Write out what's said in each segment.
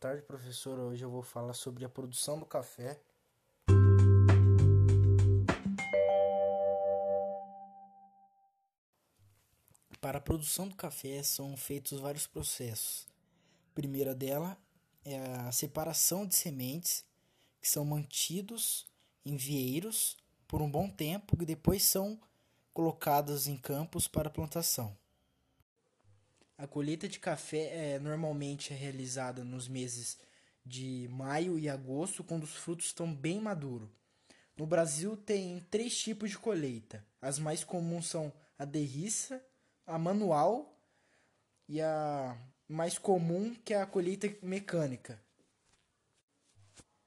tarde, professor. Hoje eu vou falar sobre a produção do café. Para a produção do café são feitos vários processos. A primeira dela é a separação de sementes, que são mantidos em vieiros por um bom tempo e depois são colocadas em campos para plantação. A colheita de café é, normalmente é realizada nos meses de maio e agosto, quando os frutos estão bem maduros. No Brasil tem três tipos de colheita. As mais comuns são a derriça, a manual e a mais comum que é a colheita mecânica.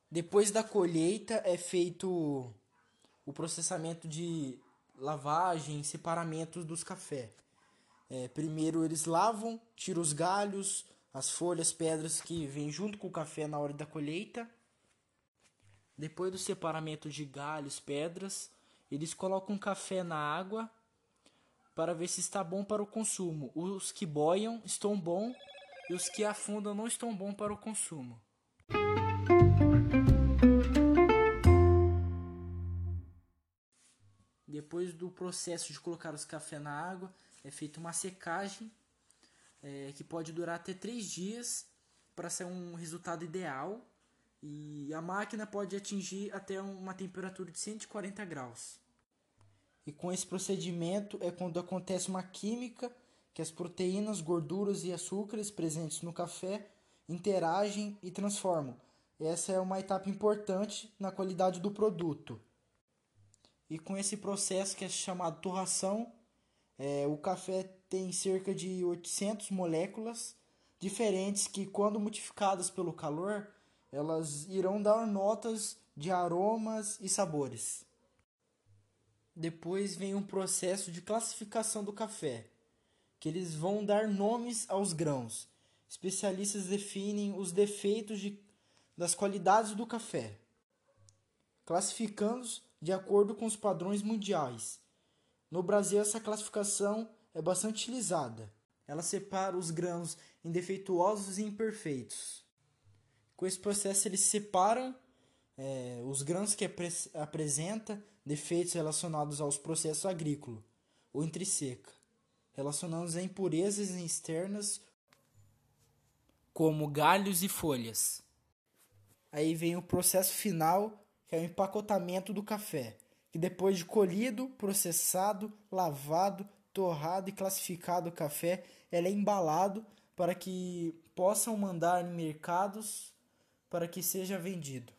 Depois da colheita é feito o processamento de lavagem, separamento dos cafés. É, primeiro eles lavam, tiram os galhos, as folhas, pedras que vêm junto com o café na hora da colheita. Depois do separamento de galhos, pedras, eles colocam o café na água para ver se está bom para o consumo. Os que boiam estão bom e os que afundam não estão bom para o consumo. Depois do processo de colocar os cafés na água, é feita uma secagem é, que pode durar até três dias para ser um resultado ideal. E a máquina pode atingir até uma temperatura de 140 graus. E com esse procedimento é quando acontece uma química que as proteínas, gorduras e açúcares presentes no café interagem e transformam. Essa é uma etapa importante na qualidade do produto. E com esse processo que é chamado torração, é, o café tem cerca de 800 moléculas diferentes que, quando multiplicadas pelo calor, elas irão dar notas de aromas e sabores. Depois vem um processo de classificação do café, que eles vão dar nomes aos grãos. Especialistas definem os defeitos de, das qualidades do café, classificando-os de acordo com os padrões mundiais no Brasil, essa classificação é bastante utilizada. Ela separa os grãos em defeituosos e imperfeitos. Com esse processo, eles separam é, os grãos que apresentam defeitos relacionados aos processos agrícolas ou entre seca, relacionando-os a impurezas externas como galhos e folhas. Aí vem o processo final, que é o empacotamento do café que depois de colhido, processado, lavado, torrado e classificado o café, ele é embalado para que possam mandar em mercados para que seja vendido.